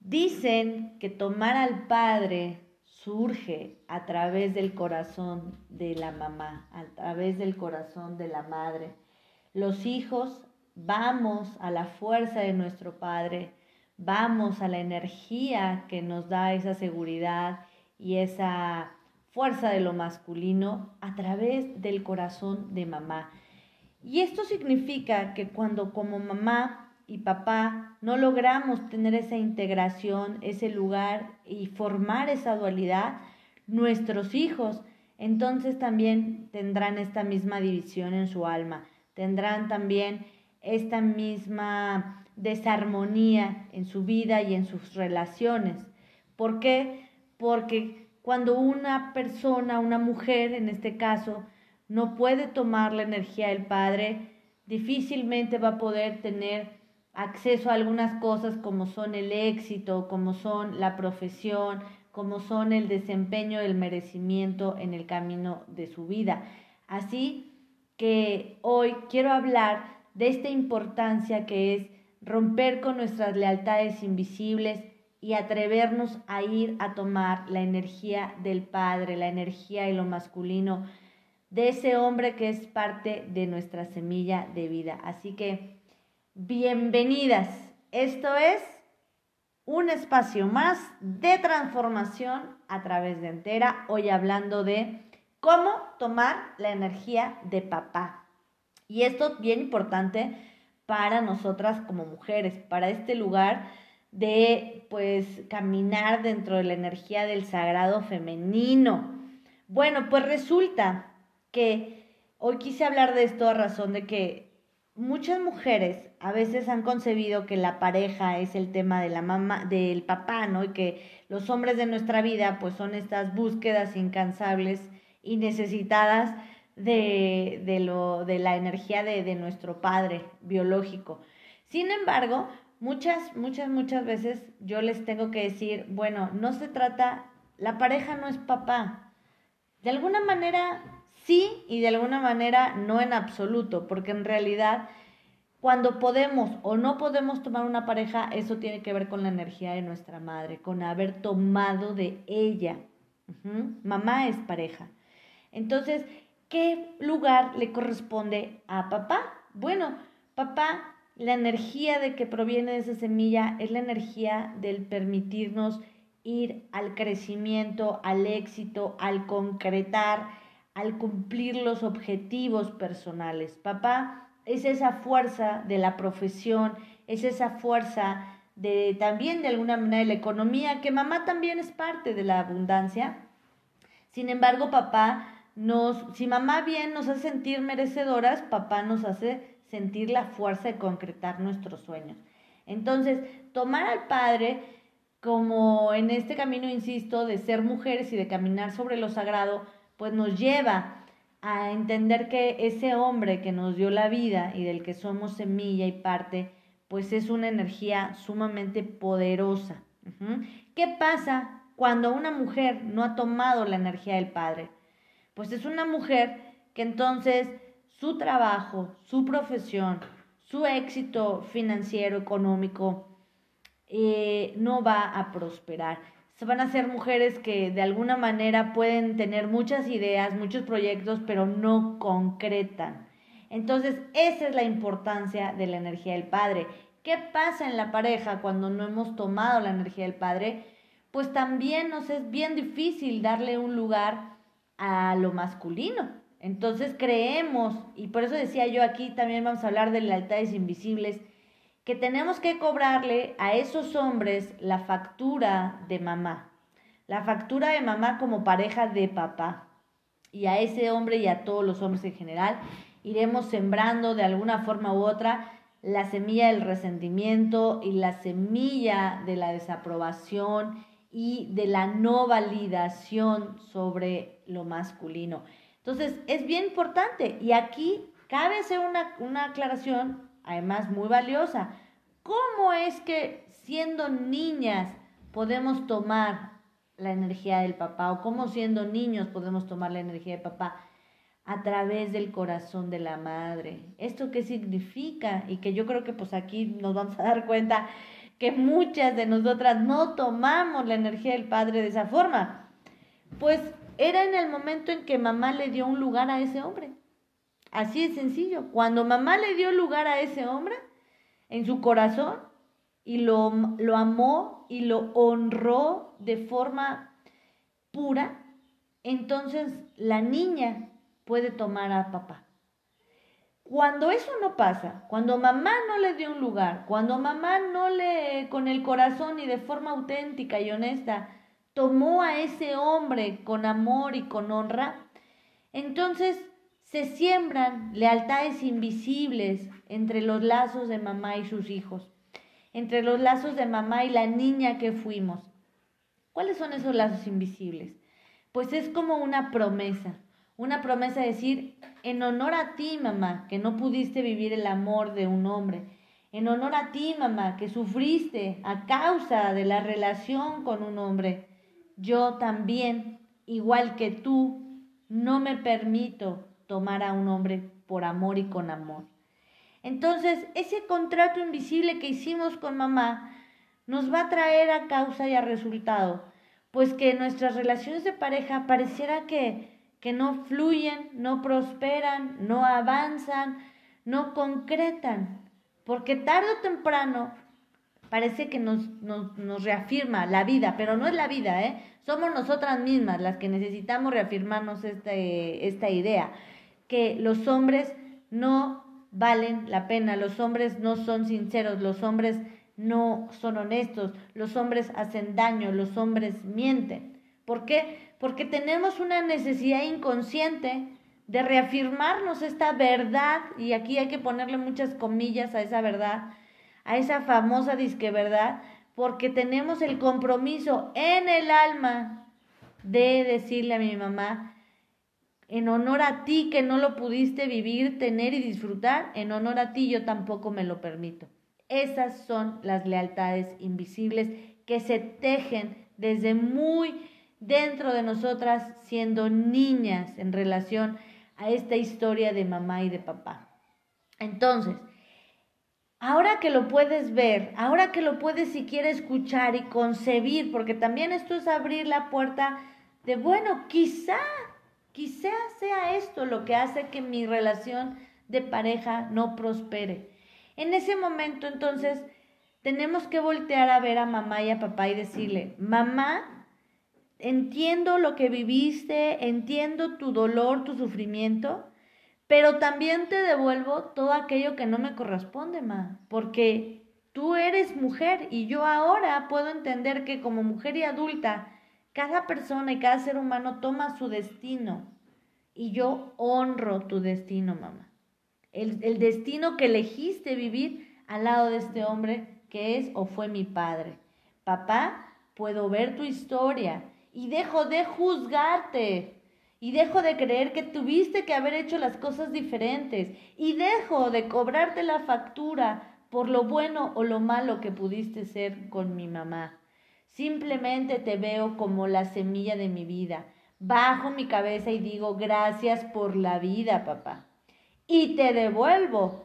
Dicen que tomar al padre surge a través del corazón de la mamá, a través del corazón de la madre. Los hijos vamos a la fuerza de nuestro padre, vamos a la energía que nos da esa seguridad y esa fuerza de lo masculino a través del corazón de mamá. Y esto significa que cuando como mamá y papá no logramos tener esa integración, ese lugar y formar esa dualidad, nuestros hijos entonces también tendrán esta misma división en su alma, tendrán también esta misma desarmonía en su vida y en sus relaciones. ¿Por qué? Porque cuando una persona, una mujer en este caso, no puede tomar la energía del Padre, difícilmente va a poder tener acceso a algunas cosas como son el éxito, como son la profesión, como son el desempeño, el merecimiento en el camino de su vida. Así que hoy quiero hablar de esta importancia que es romper con nuestras lealtades invisibles y atrevernos a ir a tomar la energía del Padre, la energía y lo masculino de ese hombre que es parte de nuestra semilla de vida. Así que, bienvenidas. Esto es un espacio más de transformación a través de entera, hoy hablando de cómo tomar la energía de papá. Y esto bien importante para nosotras como mujeres, para este lugar de pues caminar dentro de la energía del sagrado femenino. Bueno, pues resulta que hoy quise hablar de esto a razón de que muchas mujeres a veces han concebido que la pareja es el tema de la mamá, del papá, ¿no? Y que los hombres de nuestra vida pues son estas búsquedas incansables y necesitadas de, de, lo, de la energía de, de nuestro padre biológico. Sin embargo, muchas, muchas, muchas veces yo les tengo que decir, bueno, no se trata, la pareja no es papá. De alguna manera sí y de alguna manera no en absoluto, porque en realidad cuando podemos o no podemos tomar una pareja, eso tiene que ver con la energía de nuestra madre, con haber tomado de ella. Mamá es pareja. Entonces, ¿qué lugar le corresponde a papá? Bueno, papá la energía de que proviene de esa semilla es la energía del permitirnos ir al crecimiento, al éxito, al concretar, al cumplir los objetivos personales. Papá es esa fuerza de la profesión, es esa fuerza de también de alguna manera de la economía, que mamá también es parte de la abundancia. Sin embargo, papá nos, si mamá bien nos hace sentir merecedoras, papá nos hace sentir la fuerza de concretar nuestros sueños. Entonces, tomar al Padre como en este camino, insisto, de ser mujeres y de caminar sobre lo sagrado, pues nos lleva a entender que ese hombre que nos dio la vida y del que somos semilla y parte, pues es una energía sumamente poderosa. ¿Qué pasa cuando una mujer no ha tomado la energía del Padre? Pues es una mujer que entonces su trabajo, su profesión, su éxito financiero, económico, eh, no va a prosperar. Se van a ser mujeres que de alguna manera pueden tener muchas ideas, muchos proyectos, pero no concretan. Entonces, esa es la importancia de la energía del padre. ¿Qué pasa en la pareja cuando no hemos tomado la energía del padre? Pues también nos es bien difícil darle un lugar a lo masculino. Entonces creemos, y por eso decía yo aquí también vamos a hablar de lealtades invisibles, que tenemos que cobrarle a esos hombres la factura de mamá, la factura de mamá como pareja de papá. Y a ese hombre y a todos los hombres en general iremos sembrando de alguna forma u otra la semilla del resentimiento y la semilla de la desaprobación y de la no validación sobre lo masculino. Entonces, es bien importante y aquí cabe hacer una, una aclaración, además muy valiosa. ¿Cómo es que siendo niñas podemos tomar la energía del papá o cómo siendo niños podemos tomar la energía del papá? a través del corazón de la madre. ¿Esto qué significa? Y que yo creo que pues aquí nos vamos a dar cuenta que muchas de nosotras no tomamos la energía del Padre de esa forma? Pues era en el momento en que mamá le dio un lugar a ese hombre. Así de sencillo. Cuando mamá le dio lugar a ese hombre en su corazón y lo, lo amó y lo honró de forma pura, entonces la niña puede tomar a papá. Cuando eso no pasa, cuando mamá no le dio un lugar, cuando mamá no le, con el corazón y de forma auténtica y honesta, tomó a ese hombre con amor y con honra, entonces se siembran lealtades invisibles entre los lazos de mamá y sus hijos, entre los lazos de mamá y la niña que fuimos. ¿Cuáles son esos lazos invisibles? Pues es como una promesa, una promesa de decir, en honor a ti, mamá, que no pudiste vivir el amor de un hombre, en honor a ti, mamá, que sufriste a causa de la relación con un hombre, yo también, igual que tú, no me permito tomar a un hombre por amor y con amor. Entonces, ese contrato invisible que hicimos con mamá nos va a traer a causa y a resultado, pues que nuestras relaciones de pareja pareciera que que no fluyen, no prosperan, no avanzan, no concretan, porque tarde o temprano parece que nos, nos, reafirma la vida, pero no es la vida, ¿eh? Somos nosotras mismas las que necesitamos reafirmarnos este, esta idea, que los hombres no valen la pena, los hombres no son sinceros, los hombres no son honestos, los hombres hacen daño, los hombres mienten. ¿Por qué? porque tenemos una necesidad inconsciente de reafirmarnos esta verdad, y aquí hay que ponerle muchas comillas a esa verdad, a esa famosa disque verdad, porque tenemos el compromiso en el alma de decirle a mi mamá, en honor a ti que no lo pudiste vivir, tener y disfrutar, en honor a ti yo tampoco me lo permito. Esas son las lealtades invisibles que se tejen desde muy dentro de nosotras siendo niñas en relación a esta historia de mamá y de papá. Entonces, ahora que lo puedes ver, ahora que lo puedes siquiera escuchar y concebir, porque también esto es abrir la puerta de, bueno, quizá, quizá sea esto lo que hace que mi relación de pareja no prospere. En ese momento, entonces, tenemos que voltear a ver a mamá y a papá y decirle, mamá, entiendo lo que viviste, entiendo tu dolor, tu sufrimiento, pero también te devuelvo todo aquello que no me corresponde, ma, porque tú eres mujer y yo ahora puedo entender que como mujer y adulta, cada persona y cada ser humano toma su destino y yo honro tu destino, mamá. El, destino que elegiste vivir al lado de este hombre que es o fue mi padre. Papá, puedo ver tu historia y dejo de juzgarte. Y dejo de creer que tuviste que haber hecho las cosas diferentes. Y dejo de cobrarte la factura por lo bueno o lo malo que pudiste ser con mi mamá. Simplemente te veo como la semilla de mi vida. Bajo mi cabeza y digo gracias por la vida, papá. Y te devuelvo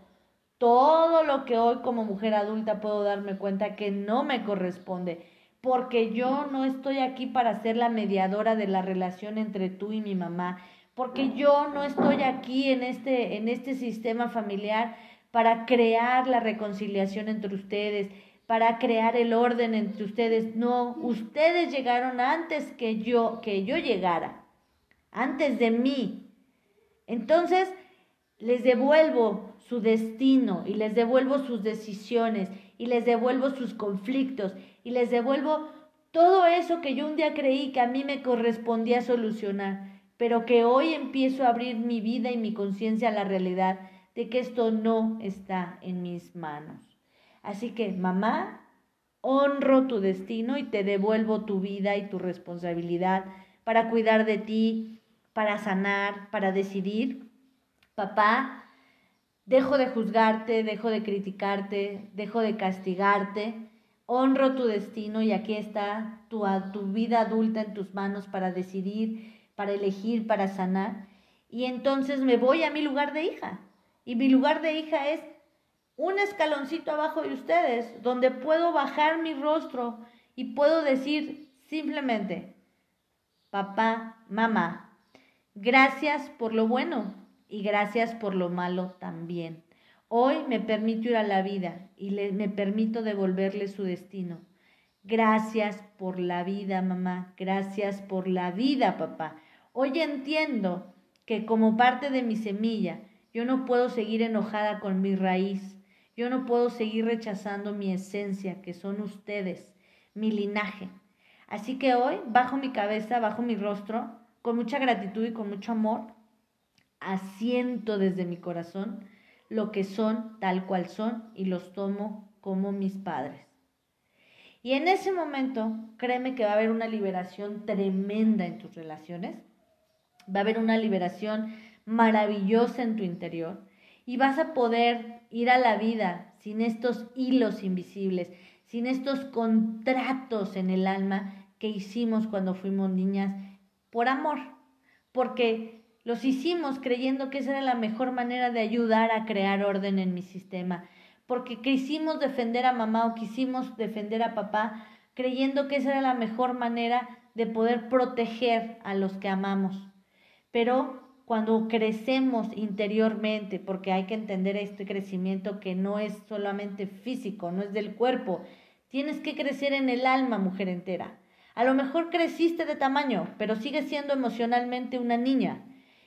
todo lo que hoy como mujer adulta puedo darme cuenta que no me corresponde porque yo no estoy aquí para ser la mediadora de la relación entre tú y mi mamá, porque yo no estoy aquí en este, en este sistema familiar para crear la reconciliación entre ustedes, para crear el orden entre ustedes. No, ustedes llegaron antes que yo, que yo llegara, antes de mí. Entonces, les devuelvo su destino y les devuelvo sus decisiones y les devuelvo sus conflictos y les devuelvo todo eso que yo un día creí que a mí me correspondía solucionar, pero que hoy empiezo a abrir mi vida y mi conciencia a la realidad de que esto no está en mis manos. Así que, mamá, honro tu destino y te devuelvo tu vida y tu responsabilidad para cuidar de ti, para sanar, para decidir. Papá, Dejo de juzgarte, dejo de criticarte, dejo de castigarte. Honro tu destino y aquí está tu, tu vida adulta en tus manos para decidir, para elegir, para sanar. Y entonces me voy a mi lugar de hija. Y mi lugar de hija es un escaloncito abajo de ustedes, donde puedo bajar mi rostro y puedo decir simplemente, papá, mamá, gracias por lo bueno y gracias por lo malo también. Hoy me permito ir a la vida y le, me permito devolverle su destino. Gracias por la vida, mamá. Gracias por la vida, papá. Hoy entiendo que como parte de mi semilla, yo no puedo seguir enojada con mi raíz. Yo no puedo seguir rechazando mi esencia, que son ustedes, mi linaje. Así que hoy bajo mi cabeza, bajo mi rostro, con mucha gratitud y con mucho amor, asiento desde mi corazón lo que son tal cual son y los tomo como mis padres. Y en ese momento, créeme que va a haber una liberación tremenda en tus relaciones, va a haber una liberación maravillosa en tu interior y vas a poder ir a la vida sin estos hilos invisibles, sin estos contratos en el alma que hicimos cuando fuimos niñas por amor, porque los hicimos creyendo que esa era la mejor manera de ayudar a crear orden en mi sistema, porque quisimos defender a mamá o quisimos defender a papá creyendo que esa era la mejor manera de poder proteger a los que amamos. Pero cuando crecemos interiormente, porque hay que entender este crecimiento que no es solamente físico, no es del cuerpo, tienes que crecer en el alma, mujer entera. A lo mejor creciste de tamaño, pero sigues siendo emocionalmente una niña.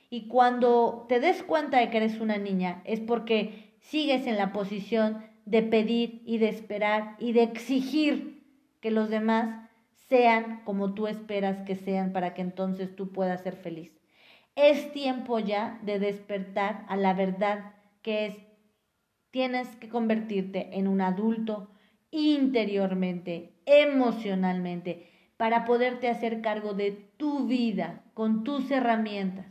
Y cuando te des cuenta de que eres una niña, es porque sigues en la posición de pedir y de esperar y de exigir que los demás sean como tú esperas que sean para que entonces tú puedas ser feliz. Es tiempo ya de despertar a la verdad que es, tienes que convertirte en un adulto interiormente, emocionalmente, para poderte hacer cargo de tu vida con tus herramientas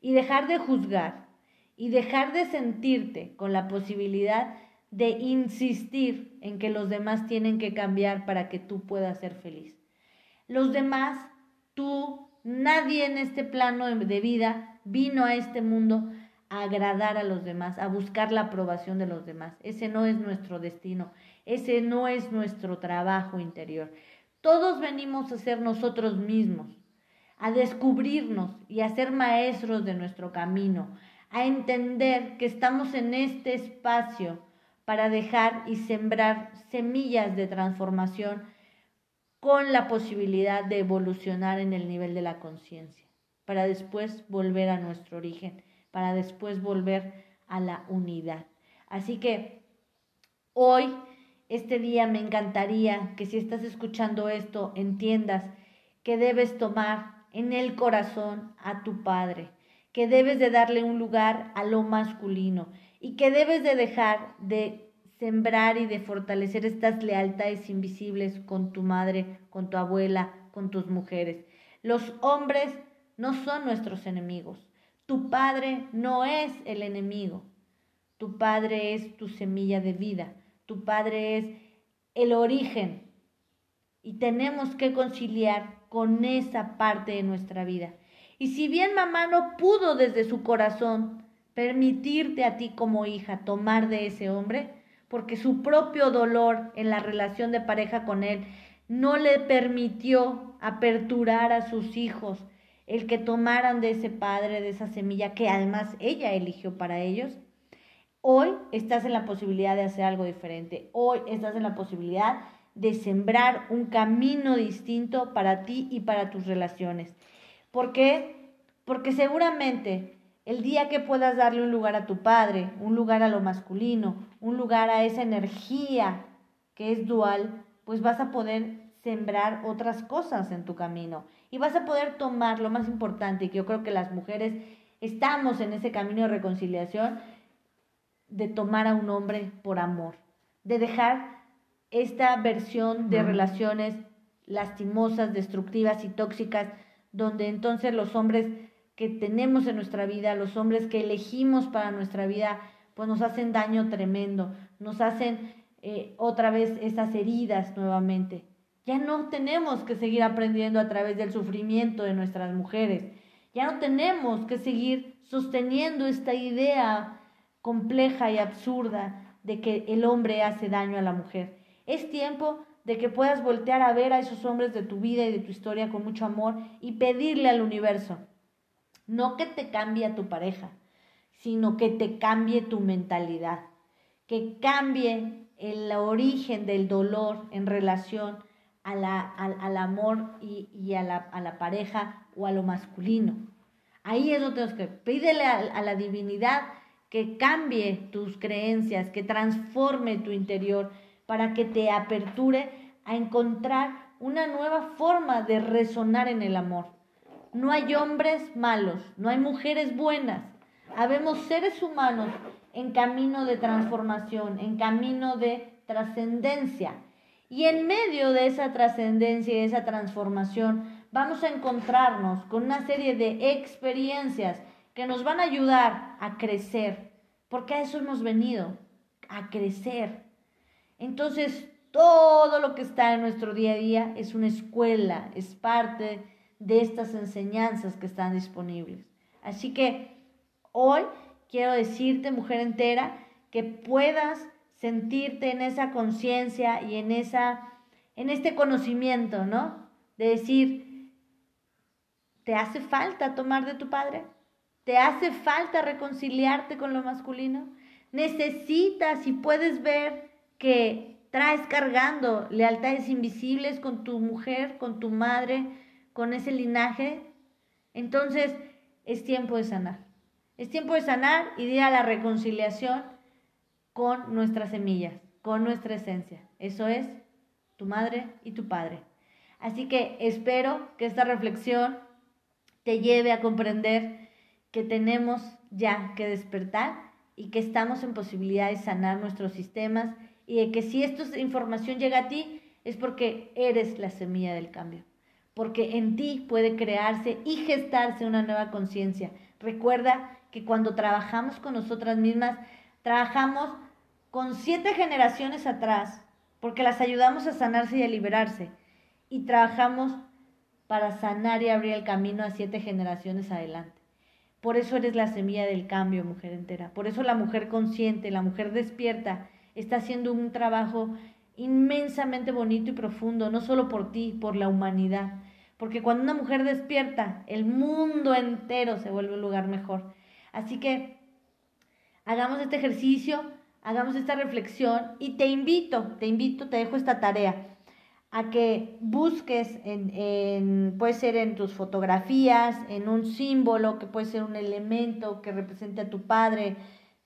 y dejar de juzgar y dejar de sentirte con la posibilidad de insistir en que los demás tienen que cambiar para que tú puedas ser feliz. Los demás, tú, nadie en este plano de vida vino a este mundo a agradar a los demás, a buscar la aprobación de los demás. Ese no es nuestro destino, ese no es nuestro trabajo interior. Todos venimos a ser nosotros mismos a descubrirnos y a ser maestros de nuestro camino, a entender que estamos en este espacio para dejar y sembrar semillas de transformación con la posibilidad de evolucionar en el nivel de la conciencia, para después volver a nuestro origen, para después volver a la unidad. Así que hoy, este día, me encantaría que si estás escuchando esto, entiendas que debes tomar en el corazón a tu Padre, que debes de darle un lugar a lo masculino y que debes de dejar de sembrar y de fortalecer estas lealtades invisibles con tu madre, con tu abuela, con tus mujeres. Los hombres no son nuestros enemigos. Tu padre no es el enemigo. Tu padre es tu semilla de vida. Tu padre es el origen. Y tenemos que conciliar con esa parte de nuestra vida. Y si bien mamá no pudo desde su corazón permitirte a ti como hija tomar de ese hombre, porque su propio dolor en la relación de pareja con él no le permitió aperturar a sus hijos el que tomaran de ese padre, de esa semilla que además ella eligió para ellos, hoy estás en la posibilidad de hacer algo diferente, hoy estás en la posibilidad de sembrar un camino distinto para ti y para tus relaciones. ¿Por qué? Porque seguramente el día que puedas darle un lugar a tu padre, un lugar a lo masculino, un lugar a esa energía que es dual, pues vas a poder sembrar otras cosas en tu camino. Y vas a poder tomar lo más importante, que yo creo que las mujeres estamos en ese camino de reconciliación, de tomar a un hombre por amor, de dejar esta versión de relaciones lastimosas, destructivas y tóxicas, donde entonces los hombres que tenemos en nuestra vida, los hombres que elegimos para nuestra vida, pues nos hacen daño tremendo, nos hacen eh, otra vez esas heridas nuevamente. Ya no tenemos que seguir aprendiendo a través del sufrimiento de nuestras mujeres, ya no tenemos que seguir sosteniendo esta idea compleja y absurda de que el hombre hace daño a la mujer. Es tiempo de que puedas voltear a ver a esos hombres de tu vida y de tu historia con mucho amor y pedirle al universo, no que te cambie a tu pareja, sino que te cambie tu mentalidad, que cambie el origen del dolor en relación a la, al, amor y, a, la, a, la, pareja o a lo masculino. Ahí es donde que pídele a la divinidad que cambie tus creencias, que transforme tu interior para que te aperture a encontrar una nueva forma de resonar en el amor. No hay hombres malos, no hay mujeres buenas. Habemos seres humanos en camino de transformación, en camino de trascendencia. Y en medio de esa trascendencia y esa transformación vamos a encontrarnos con una serie de experiencias que nos van a ayudar a crecer, porque a eso hemos venido, a crecer. Entonces, todo lo que está en nuestro día a día es una escuela, es parte de estas enseñanzas que están disponibles. Así que hoy quiero decirte, mujer entera, que puedas sentirte en esa conciencia y en esa en este conocimiento, ¿no? De decir, ¿te hace falta tomar de tu padre? ¿Te hace falta reconciliarte con lo masculino? Necesitas y puedes ver que traes cargando lealtades invisibles con tu mujer, con tu madre, con ese linaje. Entonces es tiempo de sanar. Es tiempo de sanar y de ir a la reconciliación con nuestras semillas, con nuestra esencia. Eso es tu madre y tu padre. Así que espero que esta reflexión te lleve a comprender que tenemos ya que despertar y que estamos en posibilidad de sanar nuestros sistemas y de que si esta información llega a ti es porque eres la semilla del cambio, porque en ti puede crearse y gestarse una nueva conciencia. Recuerda que cuando trabajamos con nosotras mismas, trabajamos con siete generaciones atrás, porque las ayudamos a sanarse y a liberarse, y trabajamos para sanar y abrir el camino a siete generaciones adelante. Por eso eres la semilla del cambio, mujer entera. Por eso la mujer consciente, la mujer despierta, está haciendo un trabajo inmensamente bonito y profundo, no solo por ti, por la humanidad. Porque cuando una mujer despierta, el mundo entero se vuelve un lugar mejor. Así que hagamos este ejercicio, hagamos esta reflexión y te invito, te invito, te dejo esta tarea a que busques, en, puede ser en tus fotografías, en un símbolo, que puede ser un elemento que represente a tu padre,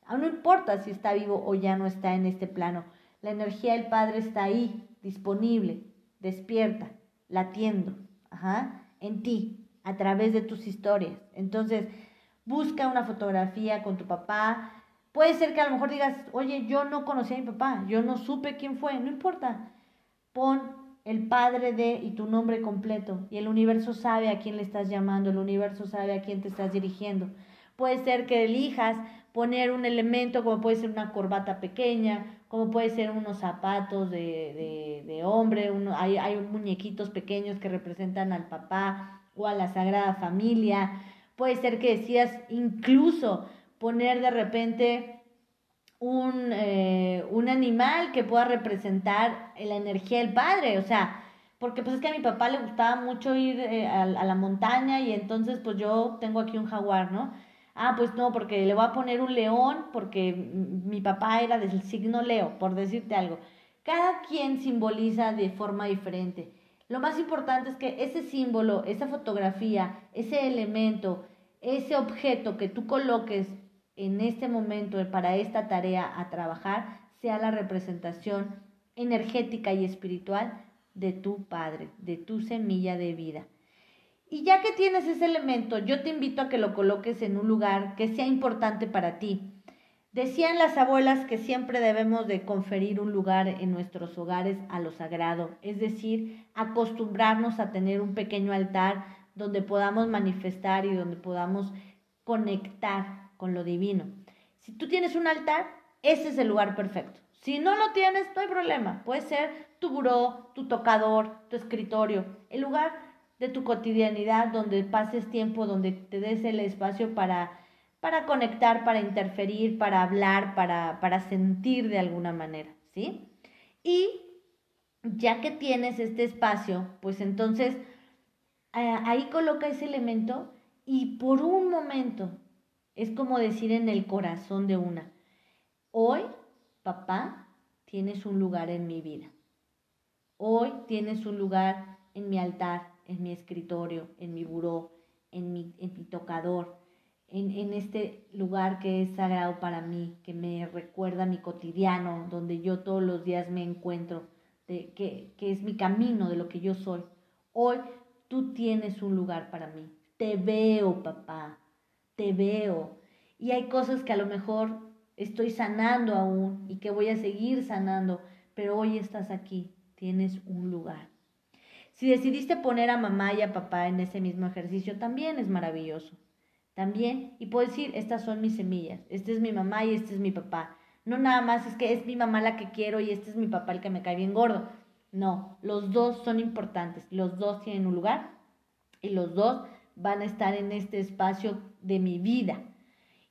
ah, no importa si está vivo o ya no está en este plano, la energía del padre está ahí, disponible, despierta, latiendo, en ti, a través de tus historias. Entonces, busca una fotografía con tu papá. Puede ser que a lo mejor digas, oye, yo no conocí a mi papá, yo no supe quién fue, no importa. Pon el padre de y tu nombre completo. Y el universo sabe a quién le estás llamando, el universo sabe a quién te estás dirigiendo. Puede ser que elijas poner un elemento como puede ser una corbata pequeña, como puede ser unos zapatos de, de, hombre, uno, hay, hay muñequitos pequeños que representan al papá o a la Sagrada Familia. Puede ser que decías incluso poner de repente un, eh, un animal que pueda representar la energía del padre, o sea, porque pues es que a mi papá le gustaba mucho ir eh, a, a, la montaña y entonces pues yo tengo aquí un jaguar, ¿no? Ah, pues no, porque le voy a poner un león porque mi papá era del signo Leo, por decirte algo. Cada quien simboliza de forma diferente. Lo más importante es que ese símbolo, esa fotografía, ese elemento, ese objeto que tú coloques en este momento para esta tarea a trabajar sea la representación energética y espiritual de tu Padre, de tu semilla de vida. Y ya que tienes ese elemento, yo te invito a que lo coloques en un lugar que sea importante para ti. Decían las abuelas que siempre debemos de conferir un lugar en nuestros hogares a lo sagrado, es decir, acostumbrarnos a tener un pequeño altar donde podamos manifestar y donde podamos conectar con lo divino. Si tú tienes un altar, ese es el lugar perfecto. Si no lo tienes, no hay problema. Puede ser tu buró, tu tocador, tu escritorio, el lugar de tu cotidianidad donde pases tiempo, donde te des el espacio para, para conectar, para interferir, para hablar, para, para sentir de alguna manera, ¿sí? Y ya que tienes este espacio, pues entonces ahí coloca ese elemento y por un momento, es como decir en el corazón de una, hoy, papá, tienes un lugar en mi vida. Hoy tienes un lugar en mi altar, en mi escritorio, en mi buró, en mi, en mi tocador, en, en, este lugar que es sagrado para mí, que me recuerda mi cotidiano, donde yo todos los días me encuentro, de, que, que es mi camino de lo que yo soy. Hoy tú tienes un lugar para mí. Te veo, papá, te veo. Y hay cosas que a lo mejor estoy sanando aún y que voy a seguir sanando, pero hoy estás aquí, tienes un lugar. Si decidiste poner a mamá y a papá en ese mismo ejercicio, también es maravilloso. También, y puedo decir, estas son mis semillas, este es mi mamá y este es mi papá. No nada más es que es mi mamá la que quiero y este es mi papá el que me cae bien gordo. No, los dos son importantes, los dos tienen un lugar y los dos van a estar en este espacio de mi vida.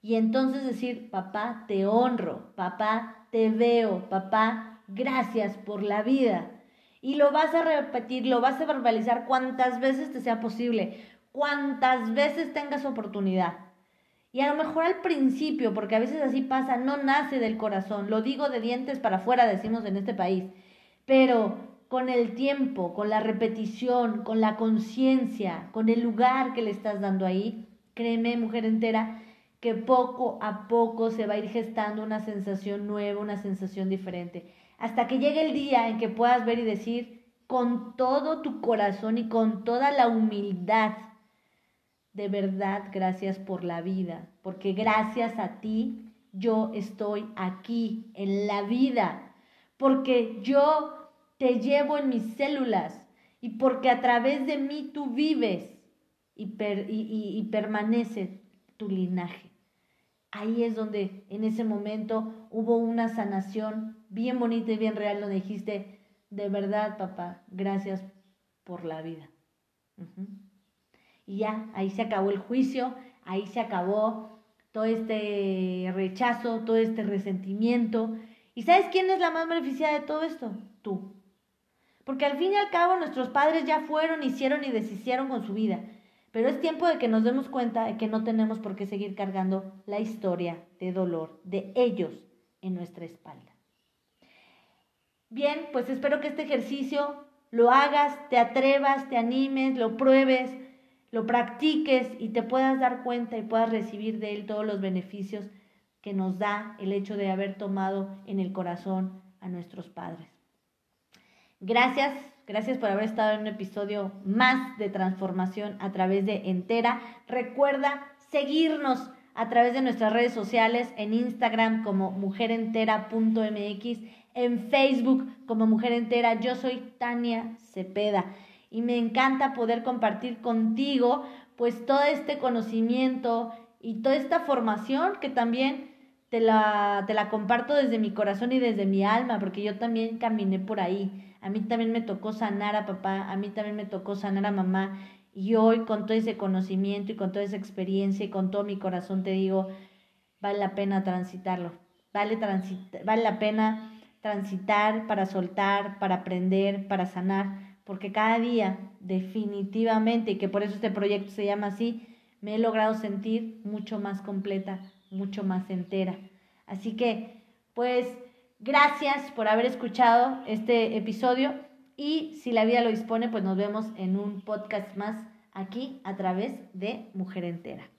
Y entonces decir, papá, te honro, papá, te veo, papá, gracias por la vida. Y lo vas a repetir, lo vas a verbalizar cuantas veces te sea posible, cuantas veces tengas oportunidad. Y a lo mejor al principio, porque a veces así pasa, no nace del corazón, lo digo de dientes para afuera, decimos en este país, pero con el tiempo, con la repetición, con la conciencia, con el lugar que le estás dando ahí, créeme, mujer entera, que poco a poco se va a ir gestando una sensación nueva, una sensación diferente, hasta que llegue el día en que puedas ver y decir con todo tu corazón y con toda la humildad, de verdad, gracias por la vida, porque gracias a ti yo estoy aquí en la vida, porque yo te llevo en mis células y porque a través de mí tú vives y, y, permanece tu linaje. Ahí es donde en ese momento hubo una sanación bien bonita y bien real, donde dijiste, de verdad, papá, gracias por la vida. Y ya, ahí se acabó el juicio, ahí se acabó todo este rechazo, todo este resentimiento. ¿Y sabes quién es la más beneficiada de todo esto? Tú. Porque al fin y al cabo nuestros padres ya fueron, hicieron y deshicieron con su vida. Pero es tiempo de que nos demos cuenta de que no tenemos por qué seguir cargando la historia de dolor de ellos en nuestra espalda. Bien, pues espero que este ejercicio lo hagas, te atrevas, te animes, lo pruebes, lo practiques y te puedas dar cuenta y puedas recibir de él todos los beneficios que nos da el hecho de haber tomado en el corazón a nuestros padres. Gracias, gracias por haber estado en un episodio más de transformación a través de Entera. Recuerda seguirnos a través de nuestras redes sociales en Instagram como mujerentera.mx, en Facebook como Mujer Entera. Yo soy Tania Cepeda y me encanta poder compartir contigo pues todo este conocimiento y toda esta formación que también te la, te la comparto desde mi corazón y desde mi alma, porque yo también caminé por ahí a mí también me tocó sanar a papá, a mí también me tocó sanar a mamá. Y hoy con todo ese conocimiento y con toda esa experiencia y con todo mi corazón te digo, vale la pena transitarlo. Vale, vale la pena transitar para soltar, para aprender, para sanar, porque cada día definitivamente, y que por eso este proyecto se llama así, me he logrado sentir mucho más completa, mucho más entera. Así que, pues, Gracias por haber escuchado este episodio y si la vida lo dispone, pues nos vemos en un podcast más aquí a través de Mujer Entera.